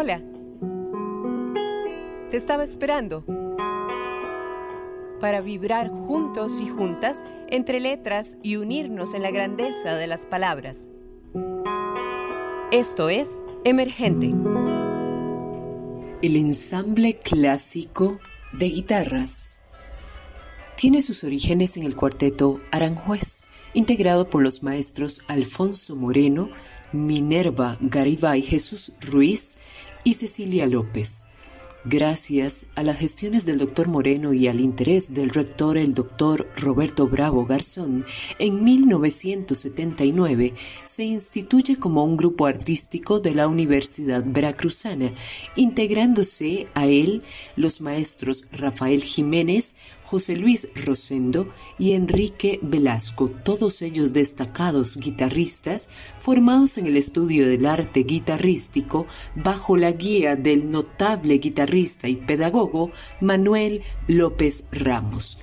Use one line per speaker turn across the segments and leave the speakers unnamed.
Hola. Te estaba esperando para vibrar juntos y juntas entre letras y unirnos en la grandeza de las palabras. Esto es Emergente.
El ensamble clásico de guitarras tiene sus orígenes en el cuarteto Aranjuez, integrado por los maestros Alfonso Moreno, Minerva Garibay Jesús Ruiz y Cecilia López. Gracias a las gestiones del doctor Moreno y al interés del rector el doctor Roberto Bravo Garzón, en 1979 se instituye como un grupo artístico de la Universidad Veracruzana, integrándose a él los maestros Rafael Jiménez, José Luis Rosendo y Enrique Velasco, todos ellos destacados guitarristas formados en el estudio del arte guitarrístico bajo la guía del notable guitarrista y pedagogo Manuel López Ramos.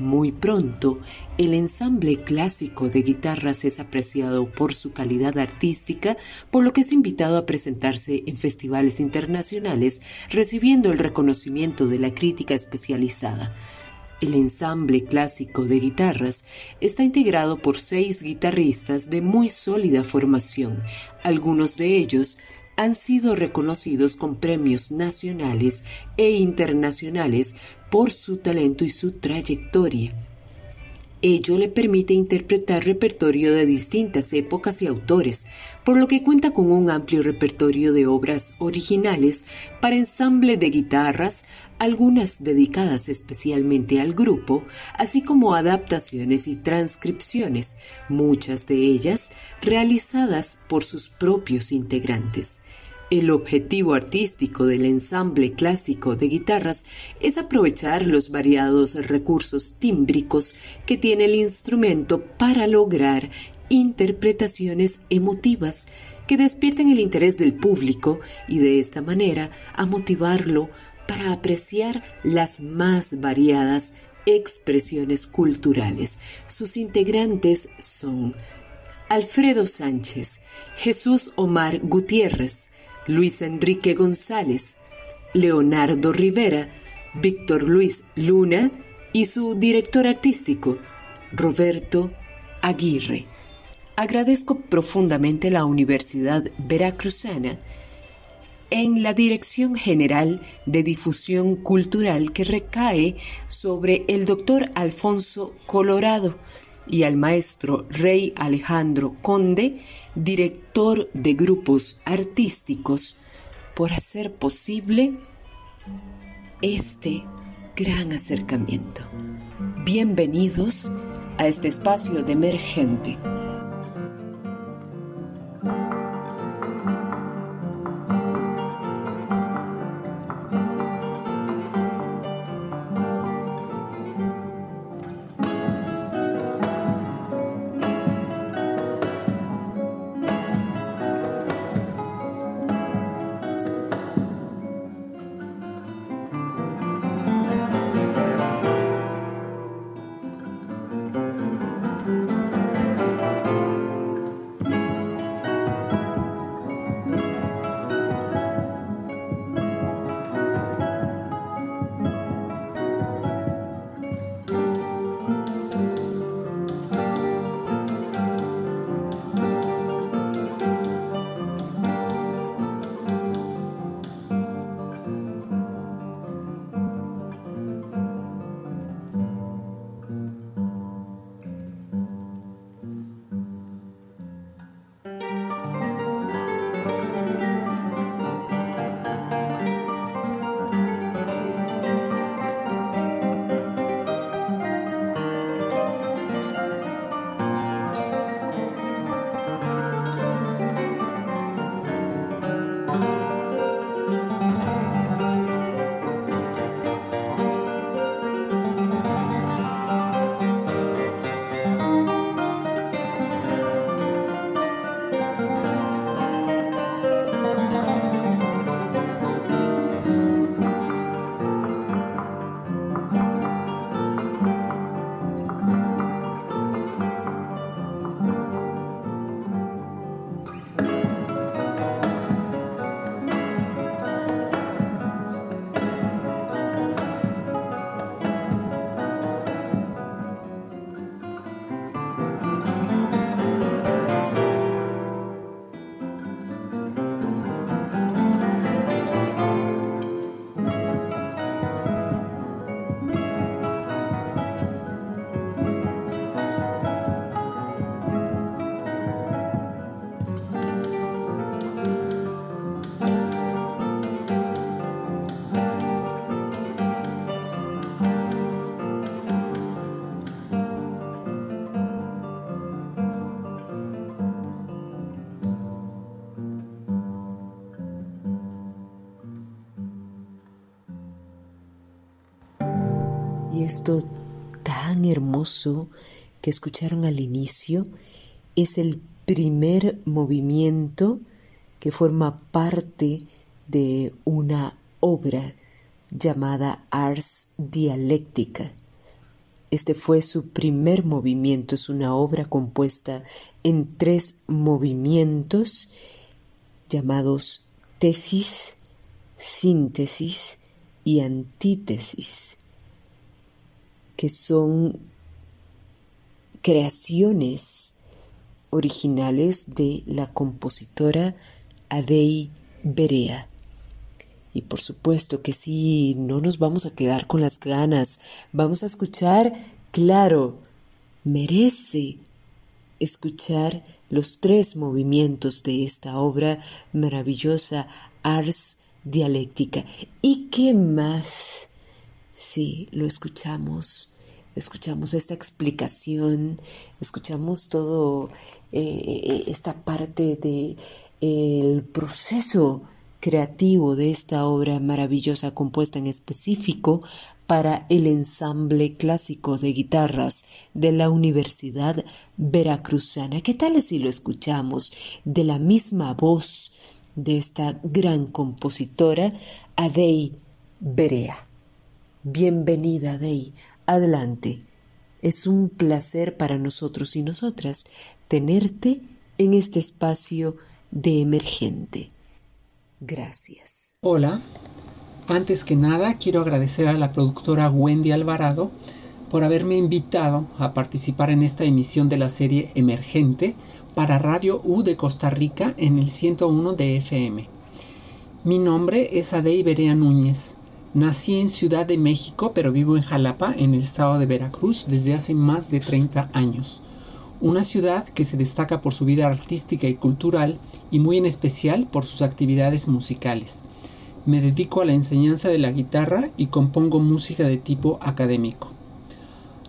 Muy pronto, el ensamble clásico de guitarras es apreciado por su calidad artística, por lo que es invitado a presentarse en festivales internacionales, recibiendo el reconocimiento de la crítica especializada. El ensamble clásico de guitarras está integrado por seis guitarristas de muy sólida formación. Algunos de ellos han sido reconocidos con premios nacionales e internacionales por su talento y su trayectoria. Ello le permite interpretar repertorio de distintas épocas y autores, por lo que cuenta con un amplio repertorio de obras originales para ensamble de guitarras, algunas dedicadas especialmente al grupo, así como adaptaciones y transcripciones, muchas de ellas realizadas por sus propios integrantes. El objetivo artístico del ensamble clásico de guitarras es aprovechar los variados recursos tímbricos que tiene el instrumento para lograr interpretaciones emotivas que despierten el interés del público y de esta manera a motivarlo para apreciar las más variadas expresiones culturales. Sus integrantes son Alfredo Sánchez, Jesús Omar Gutiérrez, Luis Enrique González, Leonardo Rivera, Víctor Luis Luna y su director artístico, Roberto Aguirre. Agradezco profundamente la Universidad Veracruzana en la Dirección General de Difusión Cultural que recae sobre el doctor Alfonso Colorado y al maestro Rey Alejandro Conde, director de grupos artísticos, por hacer posible este gran acercamiento. Bienvenidos a este espacio de emergente. Que escucharon al inicio es el primer movimiento que forma parte de una obra llamada Ars Dialéctica. Este fue su primer movimiento, es una obra compuesta en tres movimientos llamados tesis, síntesis y antítesis, que son creaciones originales de la compositora Adei Berea. Y por supuesto que sí, no nos vamos a quedar con las ganas. Vamos a escuchar, claro, merece escuchar los tres movimientos de esta obra maravillosa, Ars Dialéctica. ¿Y qué más? Sí, lo escuchamos, escuchamos esta explicación, escuchamos todo eh, esta parte de el proceso creativo de esta obra maravillosa compuesta en específico para el ensamble clásico de guitarras de la Universidad Veracruzana. ¿Qué tal si lo escuchamos de la misma voz de esta gran compositora, Adei Berea? Bienvenida, Adei. Adelante. Es un placer para nosotros y nosotras tenerte en este espacio de emergente. Gracias.
Hola, antes que nada quiero agradecer a la productora Wendy Alvarado por haberme invitado a participar en esta emisión de la serie Emergente para Radio U de Costa Rica en el 101 de FM. Mi nombre es Adey Berea Núñez. Nací en Ciudad de México, pero vivo en Jalapa, en el estado de Veracruz, desde hace más de 30 años una ciudad que se destaca por su vida artística y cultural y muy en especial por sus actividades musicales. Me dedico a la enseñanza de la guitarra y compongo música de tipo académico.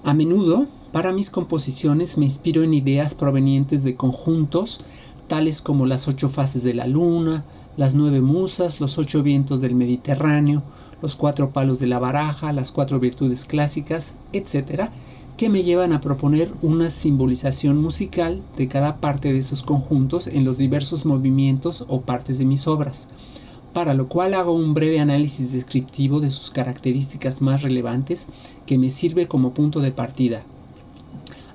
A menudo, para mis composiciones me inspiro en ideas provenientes de conjuntos tales como las ocho fases de la luna, las nueve musas, los ocho vientos del Mediterráneo, los cuatro palos de la baraja, las cuatro virtudes clásicas, etc., que me llevan a proponer una simbolización musical de cada parte de esos conjuntos en los diversos movimientos o partes de mis obras, para lo cual hago un breve análisis descriptivo de sus características más relevantes que me sirve como punto de partida.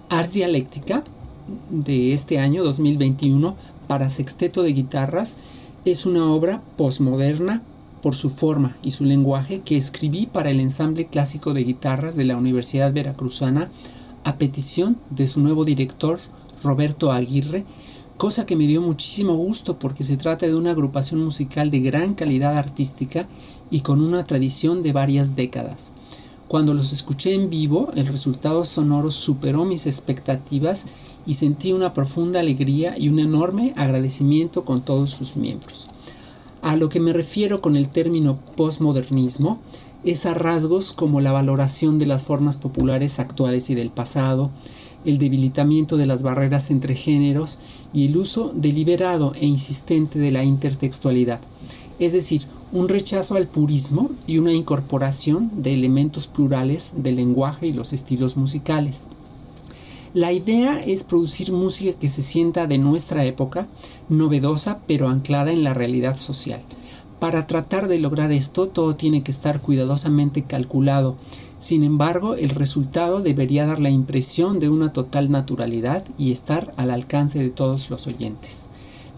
Ars Dialéctica de este año 2021 para sexteto de guitarras es una obra posmoderna por su forma y su lenguaje que escribí para el ensamble clásico de guitarras de la Universidad Veracruzana a petición de su nuevo director Roberto Aguirre, cosa que me dio muchísimo gusto porque se trata de una agrupación musical de gran calidad artística y con una tradición de varias décadas. Cuando los escuché en vivo, el resultado sonoro superó mis expectativas y sentí una profunda alegría y un enorme agradecimiento con todos sus miembros. A lo que me refiero con el término postmodernismo es a rasgos como la valoración de las formas populares actuales y del pasado, el debilitamiento de las barreras entre géneros y el uso deliberado e insistente de la intertextualidad, es decir, un rechazo al purismo y una incorporación de elementos plurales del lenguaje y los estilos musicales. La idea es producir música que se sienta de nuestra época, novedosa pero anclada en la realidad social. Para tratar de lograr esto todo tiene que estar cuidadosamente calculado. Sin embargo, el resultado debería dar la impresión de una total naturalidad y estar al alcance de todos los oyentes.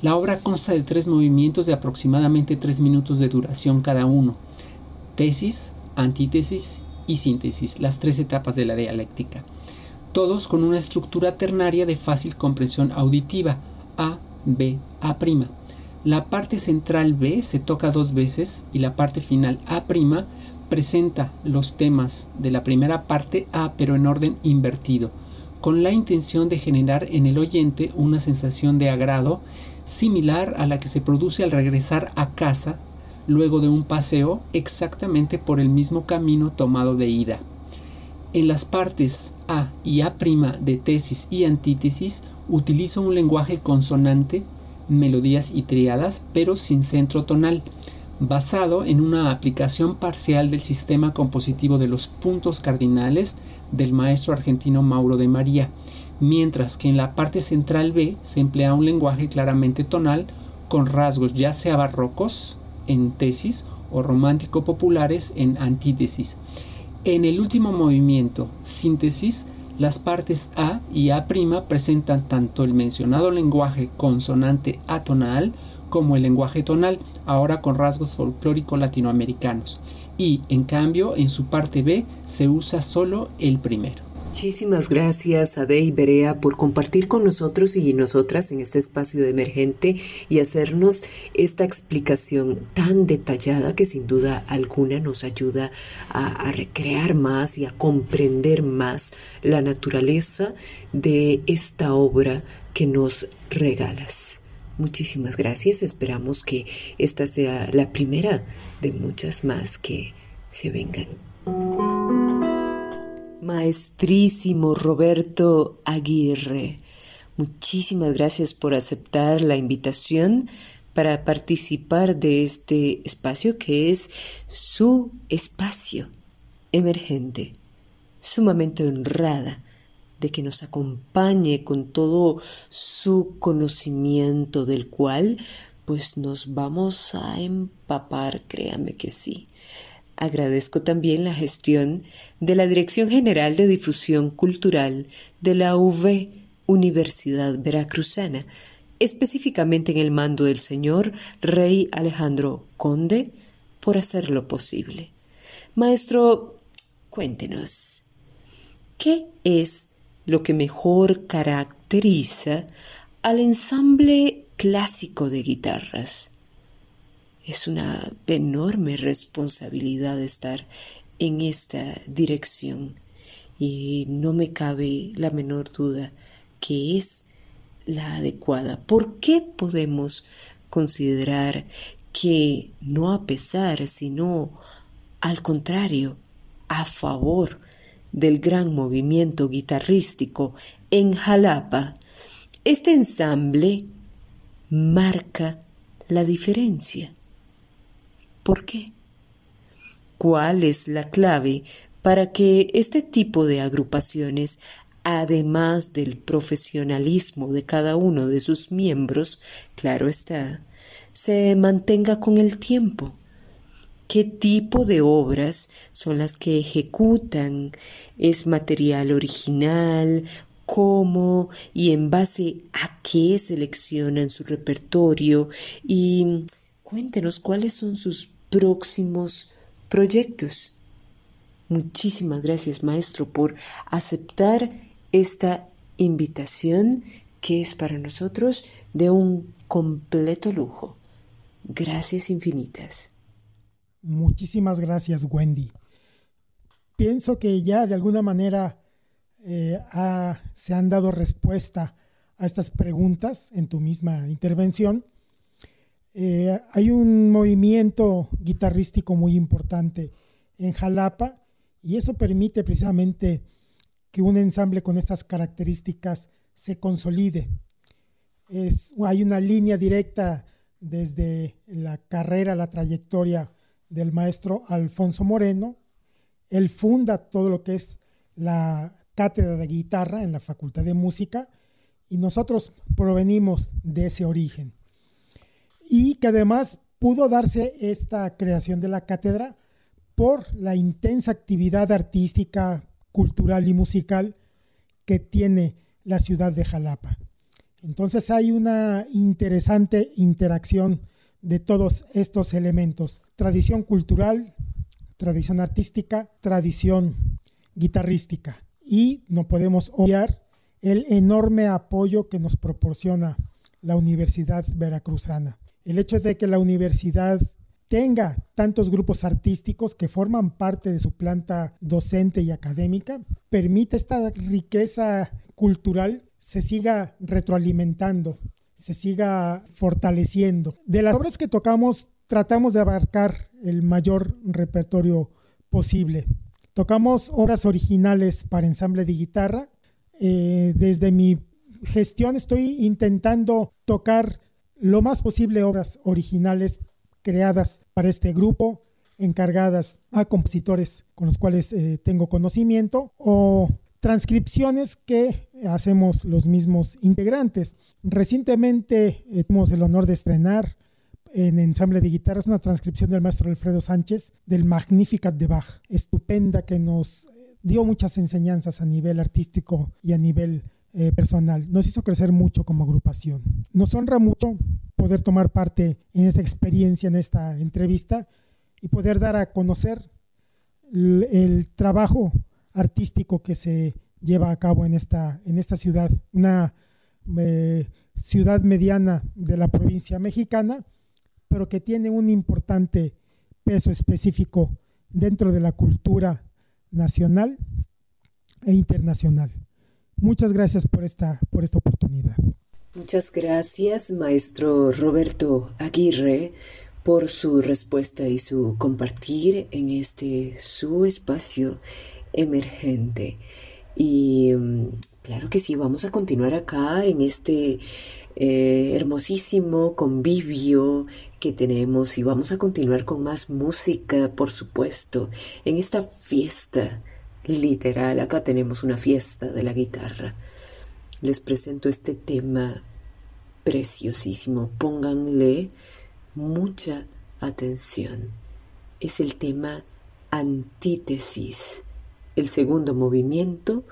La obra consta de tres movimientos de aproximadamente tres minutos de duración cada uno. Tesis, antítesis y síntesis, las tres etapas de la dialéctica todos con una estructura ternaria de fácil comprensión auditiva, A, B, A'. La parte central B se toca dos veces y la parte final A' presenta los temas de la primera parte A pero en orden invertido, con la intención de generar en el oyente una sensación de agrado similar a la que se produce al regresar a casa luego de un paseo exactamente por el mismo camino tomado de ida. En las partes A y A' de tesis y antítesis utilizo un lenguaje consonante, melodías y triadas, pero sin centro tonal, basado en una aplicación parcial del sistema compositivo de los puntos cardinales del maestro argentino Mauro de María, mientras que en la parte central B se emplea un lenguaje claramente tonal con rasgos ya sea barrocos en tesis o romántico populares en antítesis. En el último movimiento, síntesis, las partes A y A' presentan tanto el mencionado lenguaje consonante atonal como el lenguaje tonal, ahora con rasgos folclóricos latinoamericanos. Y, en cambio, en su parte B se usa solo el primero.
Muchísimas gracias a Dey Berea por compartir con nosotros y nosotras en este espacio de emergente y hacernos esta explicación tan detallada que sin duda alguna nos ayuda a, a recrear más y a comprender más la naturaleza de esta obra que nos regalas. Muchísimas gracias. Esperamos que esta sea la primera de muchas más que se vengan. Maestrísimo Roberto Aguirre, muchísimas gracias por aceptar la invitación para participar de este espacio que es su espacio emergente. Sumamente honrada de que nos acompañe con todo su conocimiento del cual pues nos vamos a empapar, créame que sí. Agradezco también la gestión de la Dirección General de Difusión Cultural de la UV Universidad Veracruzana, específicamente en el mando del señor Rey Alejandro Conde, por hacerlo posible. Maestro, cuéntenos, ¿qué es lo que mejor caracteriza al ensamble clásico de guitarras. Es una enorme responsabilidad estar en esta dirección y no me cabe la menor duda que es la adecuada. ¿Por qué podemos considerar que no a pesar, sino al contrario, a favor del gran movimiento guitarrístico en Jalapa, este ensamble marca la diferencia. ¿Por qué? ¿Cuál es la clave para que este tipo de agrupaciones, además del profesionalismo de cada uno de sus miembros, claro está, se mantenga con el tiempo? qué tipo de obras son las que ejecutan, es material original, cómo y en base a qué seleccionan su repertorio y cuéntenos cuáles son sus próximos proyectos. Muchísimas gracias maestro por aceptar esta invitación que es para nosotros de un completo lujo. Gracias infinitas.
Muchísimas gracias, Wendy. Pienso que ya de alguna manera eh, se han dado respuesta a estas preguntas en tu misma intervención. Eh, hay un movimiento guitarrístico muy importante en Jalapa y eso permite precisamente que un ensamble con estas características se consolide. Hay una línea directa desde la carrera, la trayectoria del maestro Alfonso Moreno. Él funda todo lo que es la cátedra de guitarra en la Facultad de Música y nosotros provenimos de ese origen. Y que además pudo darse esta creación de la cátedra por la intensa actividad artística, cultural y musical que tiene la ciudad de Jalapa. Entonces hay una interesante interacción de todos estos elementos. Tradición cultural, tradición artística, tradición guitarrística. Y no podemos obviar el enorme apoyo que nos proporciona la Universidad Veracruzana. El hecho de que la universidad tenga tantos grupos artísticos que forman parte de su planta docente y académica, permite esta riqueza cultural se siga retroalimentando se siga fortaleciendo. De las obras que tocamos, tratamos de abarcar el mayor repertorio posible. Tocamos obras originales para ensamble de guitarra. Eh, desde mi gestión estoy intentando tocar lo más posible obras originales creadas para este grupo, encargadas a compositores con los cuales eh, tengo conocimiento o transcripciones que hacemos los mismos integrantes. Recientemente eh, tuvimos el honor de estrenar en ensamble de guitarras una transcripción del maestro Alfredo Sánchez del Magnificat de Bach, estupenda que nos dio muchas enseñanzas a nivel artístico y a nivel eh, personal. Nos hizo crecer mucho como agrupación. Nos honra mucho poder tomar parte en esta experiencia, en esta entrevista y poder dar a conocer el, trabajo artístico que se lleva a cabo en esta, en esta ciudad, una eh, ciudad mediana de la provincia mexicana, pero que tiene un importante peso específico dentro de la cultura nacional e internacional. Muchas gracias por esta, por esta oportunidad.
Muchas gracias, maestro Roberto Aguirre, por su respuesta y su compartir en este su espacio emergente. Y mm, claro que sí, vamos a continuar acá en este eh, hermosísimo convivio que tenemos y vamos a continuar con más música, por supuesto, en esta fiesta literal. Acá tenemos una fiesta de la guitarra. Les presento este tema preciosísimo. Pónganle mucha atención. Es el tema Antítesis, el segundo movimiento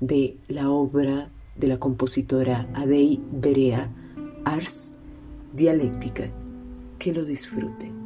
de la obra de la compositora Adei Berea, Ars Dialéctica. Que lo disfruten.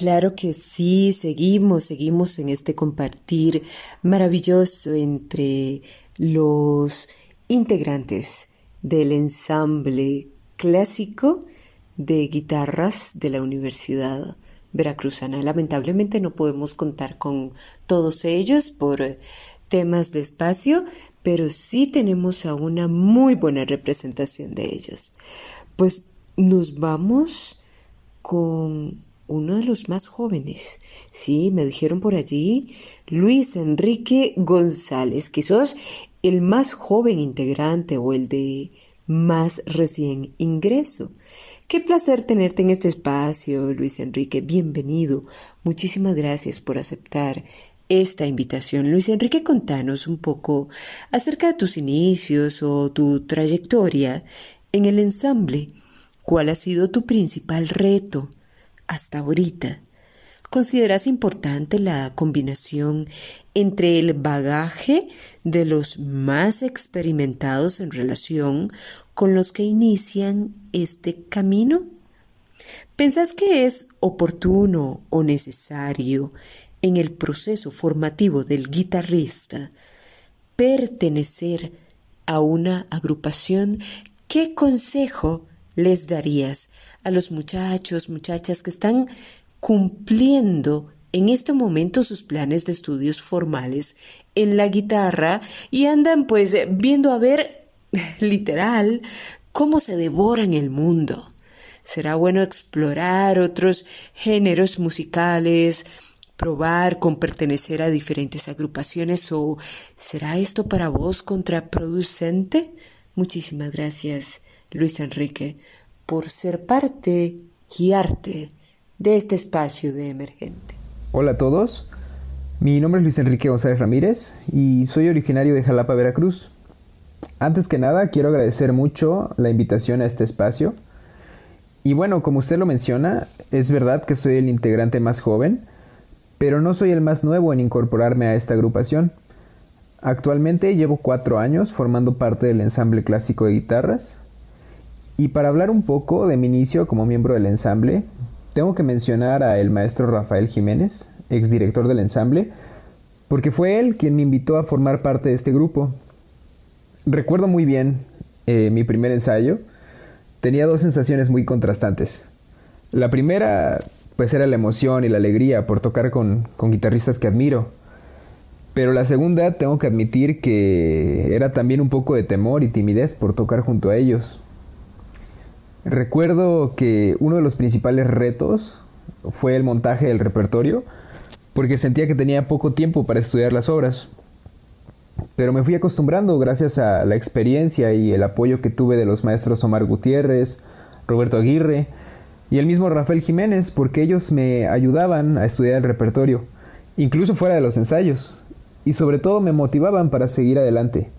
Claro que sí, seguimos, seguimos en este compartir maravilloso entre los integrantes del ensamble clásico de guitarras de la Universidad Veracruzana. Lamentablemente no podemos contar con todos ellos por temas de espacio, pero sí tenemos a una muy buena representación de ellos. Pues nos vamos con uno de los más jóvenes. Sí, me dijeron por allí, Luis Enrique González, quizás el más joven integrante o el de más recién ingreso. Qué placer tenerte en este espacio, Luis Enrique. Bienvenido. Muchísimas gracias por aceptar esta invitación. Luis Enrique, contanos un poco acerca de tus inicios o tu trayectoria en el ensamble. ¿Cuál ha sido tu principal reto hasta ahorita? ¿Consideras importante la combinación entre el bagaje de los más experimentados en relación con los que inician este camino? ¿Pensás que es oportuno o necesario en el proceso formativo del guitarrista pertenecer a una agrupación? ¿Qué consejo les darías a los muchachos, muchachas que están cumpliendo en este momento sus planes de estudios formales en la guitarra y andan pues viendo a ver literal cómo se devoran el mundo. Será bueno explorar otros géneros musicales, probar con pertenecer a diferentes agrupaciones o será esto para vos contraproducente? Muchísimas gracias, Luis Enrique, por ser parte y arte de este espacio de emergente.
Hola a todos, mi nombre es Luis Enrique González Ramírez y soy originario de Jalapa, Veracruz. Antes que nada, quiero agradecer mucho la invitación a este espacio. Y bueno, como usted lo menciona, es verdad que soy el integrante más joven, pero no soy el más nuevo en incorporarme a esta agrupación. Actualmente llevo cuatro años formando parte del ensamble clásico de guitarras. Y para hablar un poco de mi inicio como miembro del ensamble, tengo que mencionar a el maestro Rafael Jiménez, exdirector del ensamble, porque fue él quien me invitó a formar parte de este grupo. Recuerdo muy bien eh, mi primer ensayo. Tenía dos sensaciones muy contrastantes. La primera, pues era la emoción y la alegría por tocar con, con guitarristas que admiro. Pero la segunda, tengo que admitir que era también un poco de temor y timidez por tocar junto a ellos. Recuerdo que uno de los principales retos fue el montaje del repertorio, porque sentía que tenía poco tiempo para estudiar las obras. Pero me fui acostumbrando gracias a la experiencia y el apoyo que tuve de los maestros Omar Gutiérrez, Roberto Aguirre y el mismo Rafael Jiménez, porque ellos me ayudaban a estudiar el repertorio, incluso fuera de los ensayos, y sobre todo me motivaban para seguir adelante.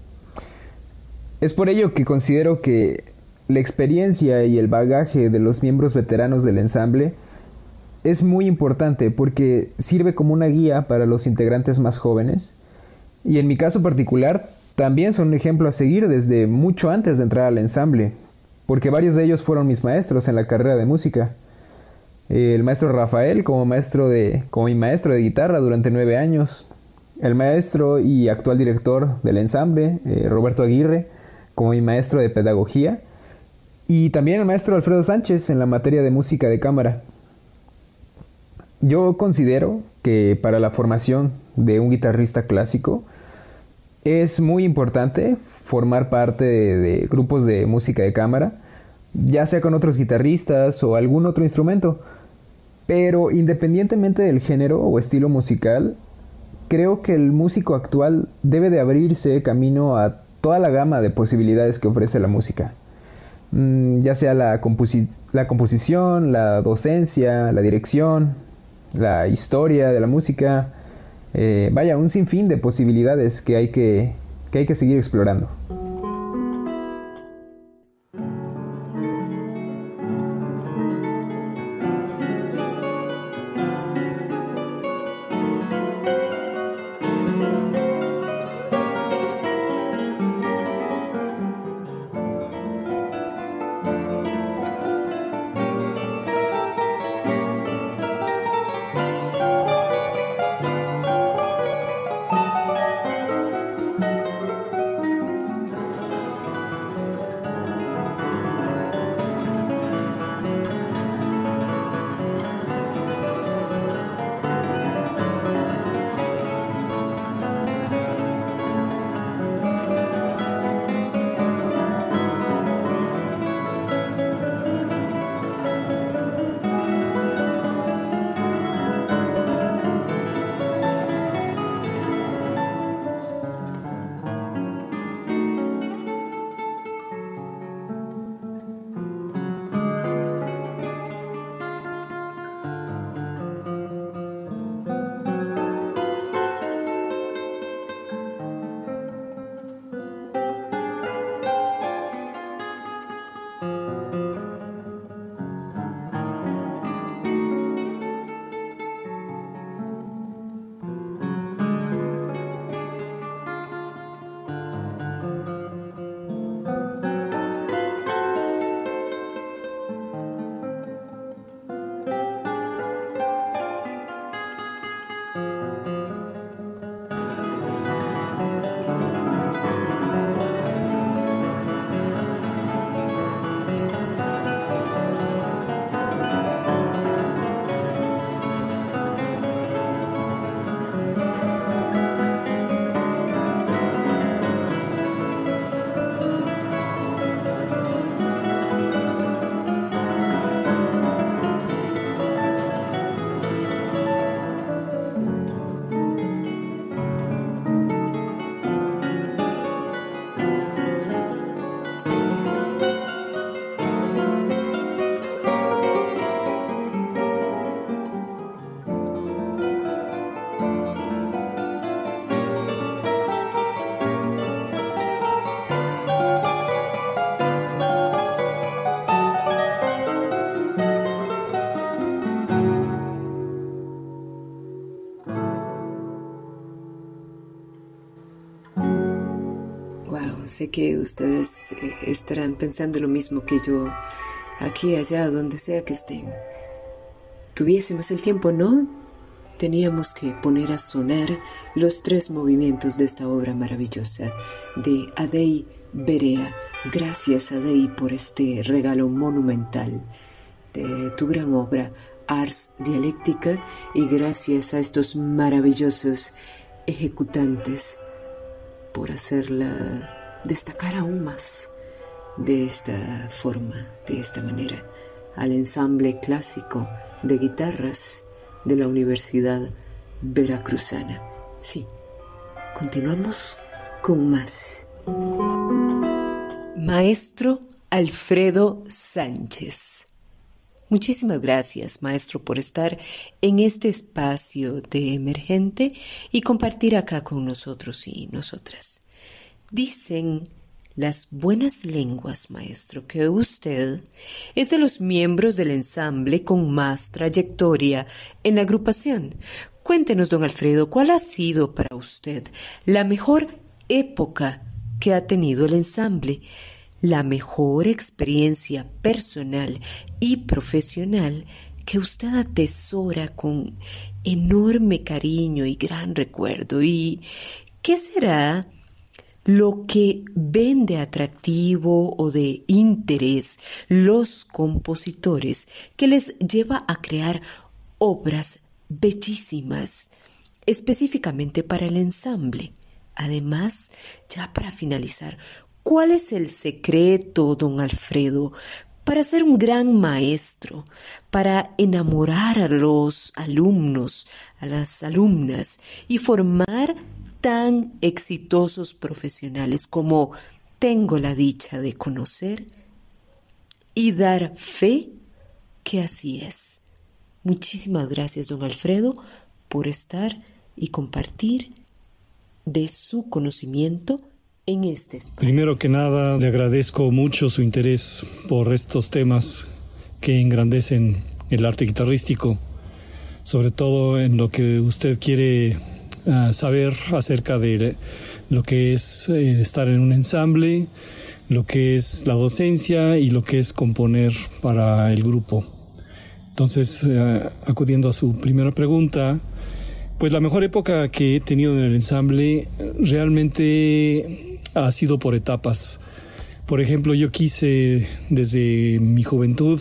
Es por ello que considero que la experiencia y el bagaje de los miembros veteranos del ensamble es muy importante porque sirve como una guía para los integrantes más jóvenes y en mi caso particular también son un ejemplo a seguir desde mucho antes de entrar al ensamble, porque varios de ellos fueron mis maestros en la carrera de música. El maestro Rafael como maestro de, como mi maestro de guitarra durante nueve años, el maestro y actual director del ensamble, eh, Roberto Aguirre, como mi maestro de pedagogía, y también el maestro Alfredo Sánchez en la materia de música de cámara. Yo considero que para la formación de un guitarrista clásico es muy importante formar parte de, grupos de música de cámara, ya sea con otros guitarristas o algún otro instrumento. Pero independientemente del género o estilo musical, creo que el músico actual debe de abrirse camino a toda la gama de posibilidades que ofrece la música. Mm, ya sea la, composición, la docencia, la dirección, la historia de la música, eh, vaya, un sinfín de posibilidades que hay que, que hay que seguir explorando.
Sé que ustedes eh, estarán pensando lo mismo que yo, aquí, allá, donde sea que estén. Tuviésemos el tiempo, ¿no? Teníamos que poner a sonar los tres movimientos de esta obra maravillosa de Adei Berea. Gracias, Adei, por este regalo monumental de tu gran obra Ars Dialéctica y gracias a estos maravillosos ejecutantes por hacerla destacar aún más de esta forma, de esta manera, al ensamble clásico de guitarras de la Universidad Veracruzana. Sí, continuamos con más. Maestro Alfredo Sánchez. Muchísimas gracias, maestro, por estar en este espacio de emergente y compartir acá con nosotros y nosotras. Dicen las buenas lenguas, maestro, que usted es de los miembros del ensamble con más trayectoria en la agrupación. Cuéntenos, don Alfredo, ¿cuál ha sido para usted la mejor época que ha tenido el ensamble? la mejor experiencia personal y profesional que usted atesora con enorme cariño y gran recuerdo. ¿Y qué será lo que ven de atractivo o de interés los compositores que les lleva a crear obras bellísimas, específicamente para el ensamble? Además, ya para finalizar, ¿Cuál es el secreto, don Alfredo, para ser un gran maestro, para enamorar a los alumnos, a las alumnas y formar tan exitosos profesionales como tengo la dicha de conocer y dar fe que así es. Muchísimas gracias, don Alfredo, por estar y compartir de su conocimiento en este
Primero que nada, le agradezco mucho su interés por estos temas que engrandecen el arte guitarrístico, sobre todo en lo que usted quiere saber acerca de lo que es eh, estar en un ensamble, lo que es la docencia y lo que es componer para el grupo. Entonces, eh, acudiendo a su primera pregunta, pues la mejor época que he tenido en el ensamble realmente ha sido por etapas. Por ejemplo, yo quise desde mi juventud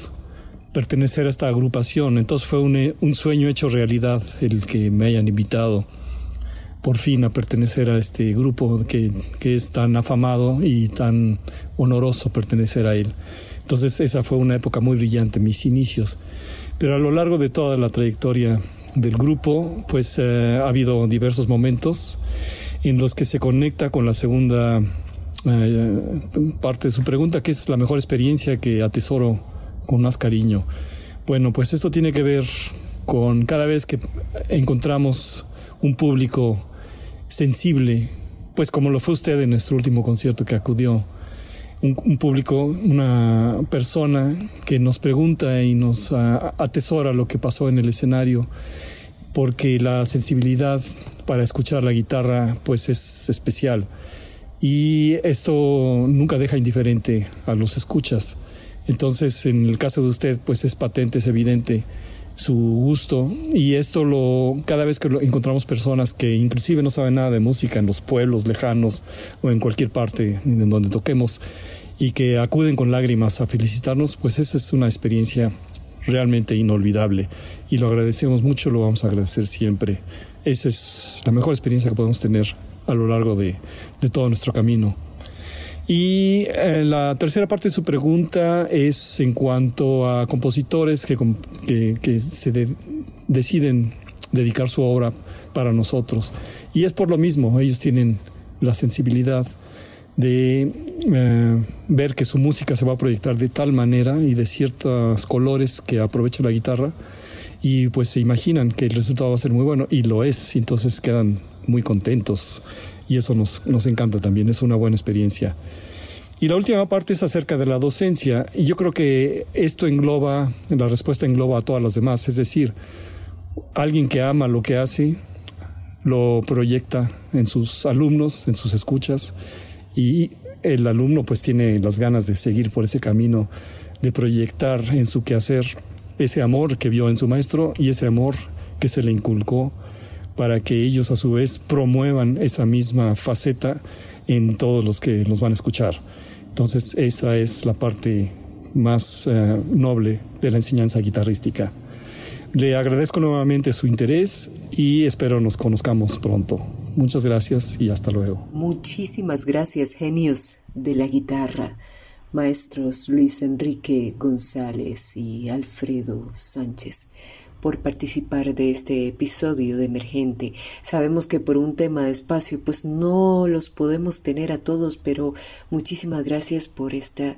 pertenecer a esta agrupación, entonces fue un, un, sueño hecho realidad el que me hayan invitado por fin a pertenecer a este grupo que, que es tan afamado y tan honoroso pertenecer a él. Entonces esa fue una época muy brillante, mis inicios. Pero a lo largo de toda la trayectoria del grupo, pues eh, ha habido diversos momentos en los que se conecta con la segunda eh, parte de su pregunta, que es la mejor experiencia que atesoro con más cariño. Bueno, pues esto tiene que ver con cada vez que encontramos un público sensible, pues como lo fue usted en nuestro último concierto que acudió, un, público, una persona que nos pregunta y nos atesora lo que pasó en el escenario, porque la sensibilidad para escuchar la guitarra pues es especial. Y esto nunca deja indiferente a los escuchas. Entonces, en el caso de usted, pues es patente, es evidente su gusto y esto lo cada vez que encontramos personas que inclusive no saben nada de música en los pueblos lejanos o en cualquier parte en donde toquemos y que acuden con lágrimas a felicitarnos, pues esa es una experiencia realmente inolvidable y lo agradecemos mucho, lo vamos a agradecer siempre. Esa es la mejor experiencia que podemos tener a lo largo de, todo nuestro camino. Y eh, la tercera parte de su pregunta es en cuanto a compositores que, que, se deciden dedicar su obra para nosotros. Y es por lo mismo, ellos tienen la sensibilidad de eh, ver que su música se va a proyectar de tal manera y de ciertos colores que aprovecha la guitarra y pues se imaginan que el resultado va a ser muy bueno y lo es, entonces quedan muy contentos. Y eso nos, nos encanta también, es una buena experiencia. Y la última parte es acerca de la docencia. Y yo creo que esto engloba, la respuesta engloba a todas las demás, es decir, alguien que ama lo que hace, lo proyecta en sus alumnos, en sus escuchas y el alumno pues tiene las ganas de seguir por ese camino, de proyectar en su quehacer ese amor que vio en su maestro y ese amor que se le inculcó para que ellos a su vez promuevan esa misma faceta en todos los que los van a escuchar. Entonces esa es la parte más eh, noble de la enseñanza guitarrística. Le agradezco nuevamente su interés y espero nos conozcamos pronto. Muchas gracias y hasta luego.
Muchísimas gracias, genios de la guitarra, maestros Luis Enrique González y Alfredo Sánchez por participar de este episodio de Emergente. Sabemos que por un tema de espacio pues no los podemos tener a todos, pero muchísimas gracias por esta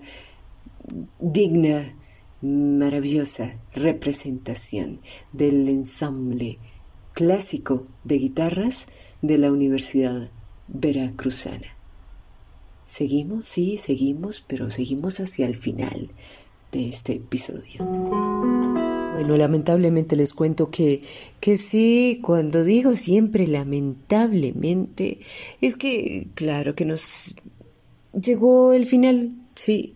digna, maravillosa representación del ensamble clásico de guitarras de la Universidad Veracruzana. Seguimos, sí, seguimos, pero seguimos hacia el final de este episodio. Bueno, lamentablemente les cuento que, que sí, cuando digo siempre lamentablemente, es que, claro, que nos llegó el final, sí,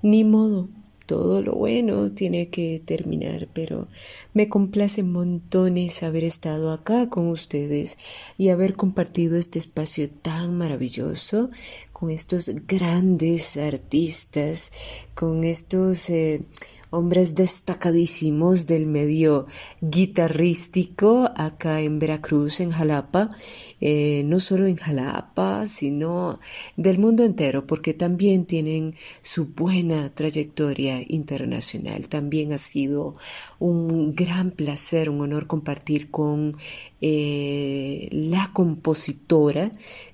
ni modo, todo lo bueno tiene que terminar, pero me complace montones haber estado acá con ustedes y haber compartido este espacio tan maravilloso con estos grandes artistas, con estos... Eh, hombres destacadísimos del medio guitarrístico acá en Veracruz, en Jalapa, eh, no solo en Jalapa, sino del mundo entero, porque también tienen su buena trayectoria internacional. También ha sido un gran placer, un honor compartir con eh, la compositora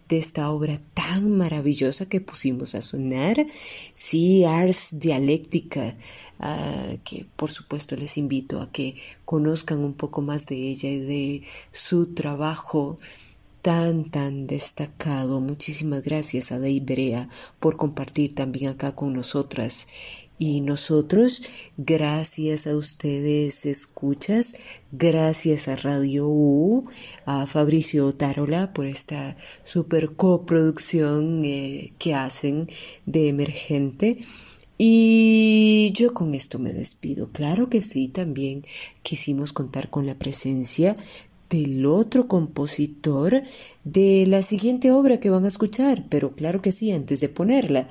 de esta obra tan maravillosa que pusimos a sonar, sí, Ars Dialéctica, que por supuesto les invito a que conozcan un poco más de ella y de su trabajo tan, tan destacado. Muchísimas gracias a Dei Berea por compartir también acá con nosotras y nosotros, gracias a ustedes escuchas, gracias a Radio U, a Fabricio Tarola por esta super coproducción eh, que hacen de Emergente. Y yo con esto me despido. Claro que sí, también quisimos contar con la presencia del otro compositor de la siguiente obra que van a escuchar, pero claro que sí, antes de ponerla,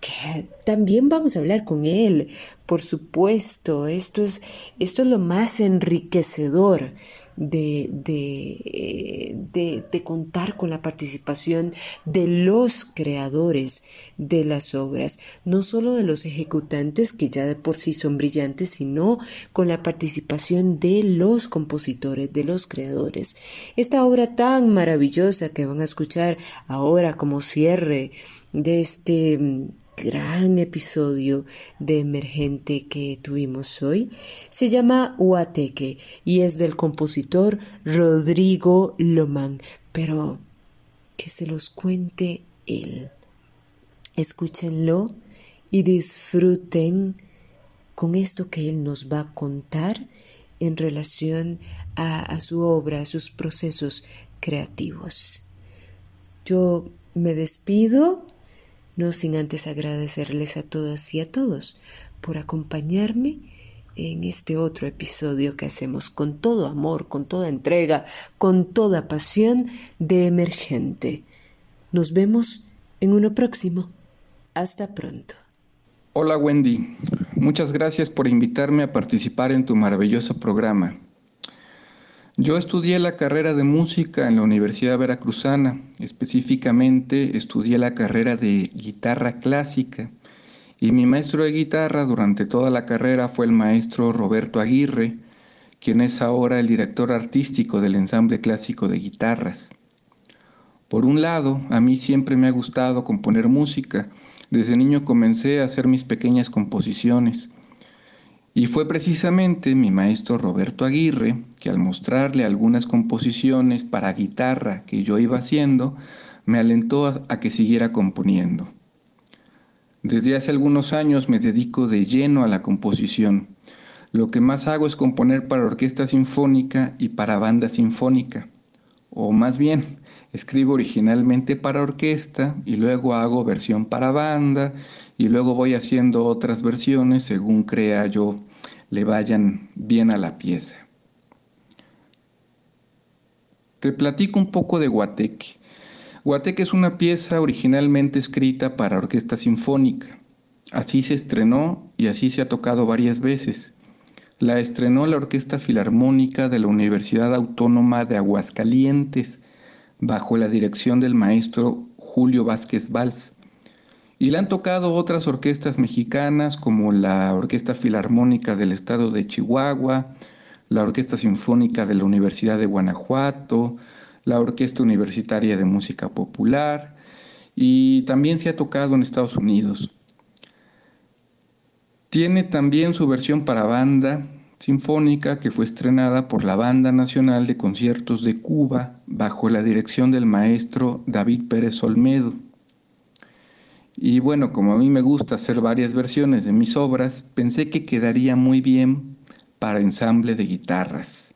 que también vamos a hablar con él, por supuesto, esto es, esto es lo más enriquecedor de, de, de, contar con la participación de los creadores de las obras, no solo de los ejecutantes que ya de por sí son brillantes, sino con la participación de los compositores, de los creadores. Esta obra tan maravillosa que van a escuchar ahora como cierre de este gran episodio de emergente que tuvimos hoy se llama Huateque y es del compositor Rodrigo Lomán, pero que se los cuente él. Escúchenlo y disfruten con esto que él nos va a contar en relación a, a su obra, a sus procesos creativos. Yo me despido no sin antes agradecerles a todas y a todos por acompañarme en este otro episodio que hacemos con todo amor, con toda entrega, con toda pasión de emergente. Nos vemos en uno próximo. Hasta pronto.
Hola Wendy, muchas gracias por invitarme a participar en tu maravilloso programa. Yo estudié la carrera de música en la Universidad Veracruzana, específicamente estudié la carrera de guitarra clásica. Y mi maestro de guitarra durante toda la carrera fue el maestro Roberto Aguirre, quien es ahora el director artístico del ensamble clásico de guitarras. Por un lado, a mí siempre me ha gustado componer música, desde niño comencé a hacer mis pequeñas composiciones y fue precisamente mi maestro Roberto Aguirre que al mostrarle algunas composiciones para guitarra que yo iba haciendo, me alentó a, que siguiera componiendo. Desde hace algunos años me dedico de lleno a la composición. Lo que más hago es componer para orquesta sinfónica y para banda sinfónica. O más bien, Escribo originalmente para orquesta y luego hago versión para banda y luego voy haciendo otras versiones según crea yo le vayan bien a la pieza. Te platico un poco de Guateque. Guateque es una pieza originalmente escrita para orquesta sinfónica. Así se estrenó y así se ha tocado varias veces. La estrenó la Orquesta Filarmónica de la Universidad Autónoma de Aguascalientes bajo la dirección del maestro Julio Vázquez Valls. Y la han tocado otras orquestas mexicanas como la Orquesta Filarmónica del Estado de Chihuahua, la Orquesta Sinfónica de la Universidad de Guanajuato, la Orquesta Universitaria de Música Popular y también se ha tocado en Estados Unidos. Tiene también su versión para banda sinfónica que fue estrenada por la Banda Nacional de Conciertos de Cuba bajo la dirección del maestro David Pérez Olmedo. Y bueno, como a mí me gusta hacer varias versiones de mis obras, pensé que quedaría muy bien para ensamble de guitarras.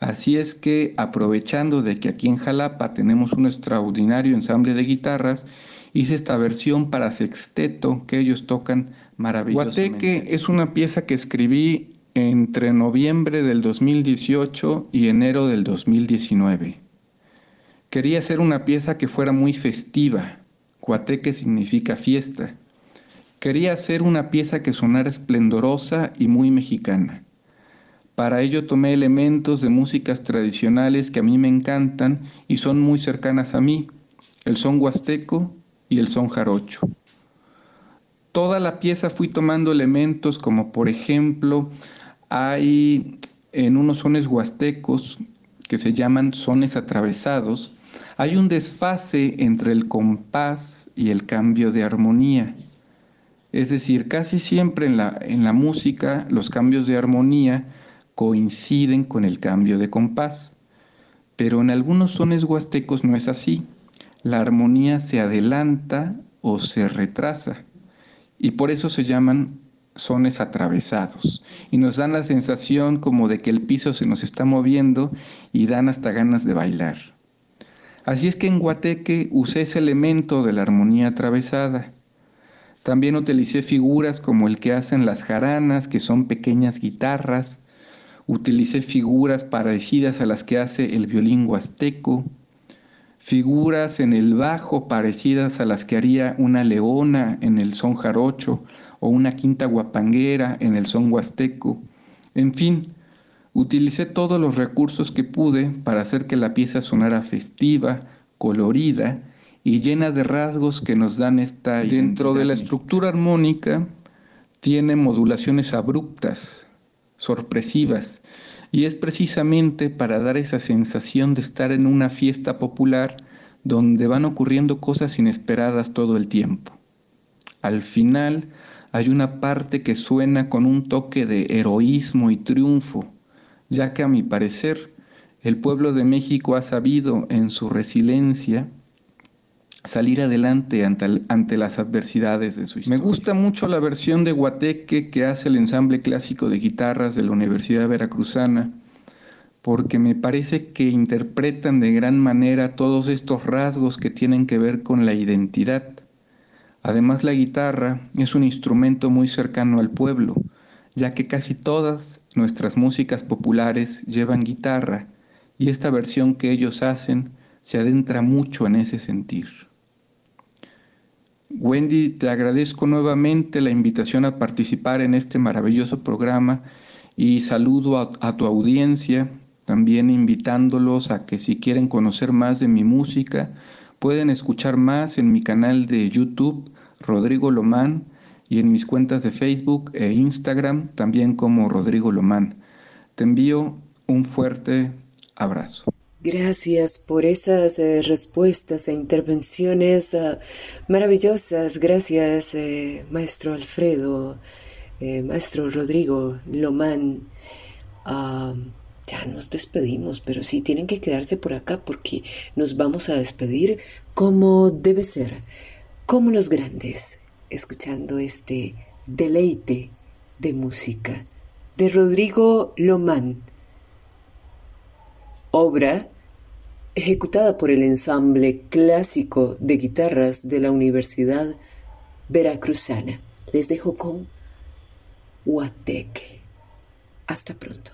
Así es que, aprovechando de que aquí en Jalapa tenemos un extraordinario ensamble de guitarras, hice esta versión para sexteto que ellos tocan maravillosamente. Guateque es una pieza que escribí entre noviembre del 2018 y enero del 2019. Quería hacer una pieza que fuera muy festiva. Guateque significa fiesta. Quería hacer una pieza que sonara esplendorosa y muy mexicana. Para ello tomé elementos de músicas tradicionales que a mí me encantan y son muy cercanas a mí, el son huasteco y el son jarocho. Toda la pieza fui tomando elementos como por ejemplo hay en unos sones huastecos que se llaman sones atravesados, hay un desfase entre el compás y el cambio de armonía. Es decir, casi siempre en la, en la música los cambios de armonía coinciden con el cambio de compás, pero en algunos sones huastecos no es así. La armonía se adelanta o se retrasa y por eso se llaman sones atravesados y nos dan la sensación como de que el piso se nos está moviendo y dan hasta ganas de bailar. Así es que en Guateque usé ese elemento de la armonía atravesada. También utilicé figuras como el que hacen las jaranas, que son pequeñas guitarras. Utilicé figuras parecidas a las que hace el violín huasteco. Figuras en el bajo parecidas a las que haría una leona en el son jarocho o una quinta guapanguera en el son huasteco. En fin, utilicé todos los recursos que pude para hacer que la pieza sonara festiva, colorida y llena de rasgos que nos dan esta... Dentro de la estructura armónica tiene modulaciones abruptas, sorpresivas, y es precisamente para dar esa sensación de estar en una fiesta popular donde van ocurriendo cosas inesperadas todo el tiempo. Al final, hay una parte que suena con un toque de heroísmo y triunfo, ya que a mi parecer el pueblo de México ha sabido en su resiliencia salir adelante ante, las adversidades de su historia. Me gusta mucho la versión de Guateque que hace el ensamble clásico de guitarras de la Universidad Veracruzana, porque me parece que interpretan de gran manera todos estos rasgos que tienen que ver con la identidad Además, la guitarra es un instrumento muy cercano al pueblo, ya que casi todas nuestras músicas populares llevan guitarra y esta versión que ellos hacen se adentra mucho en ese sentir. Wendy, te agradezco nuevamente la invitación a participar en este maravilloso programa y saludo a, tu audiencia, también invitándolos a que si quieren conocer más de mi música, pueden escuchar más en mi canal de YouTube Rodrigo Lomán y en mis cuentas de Facebook e Instagram también como Rodrigo Lomán. Te envío un fuerte abrazo.
Gracias por esas eh, respuestas e intervenciones uh, maravillosas. Gracias, eh, maestro Alfredo, eh, maestro Rodrigo Lomán. Ya nos despedimos, pero sí tienen que quedarse por acá porque nos vamos a despedir como debe ser como los grandes, escuchando este deleite de música de Rodrigo Lomán, obra ejecutada por el ensamble clásico de guitarras de la Universidad Veracruzana. Les dejo con Huateque. Hasta pronto.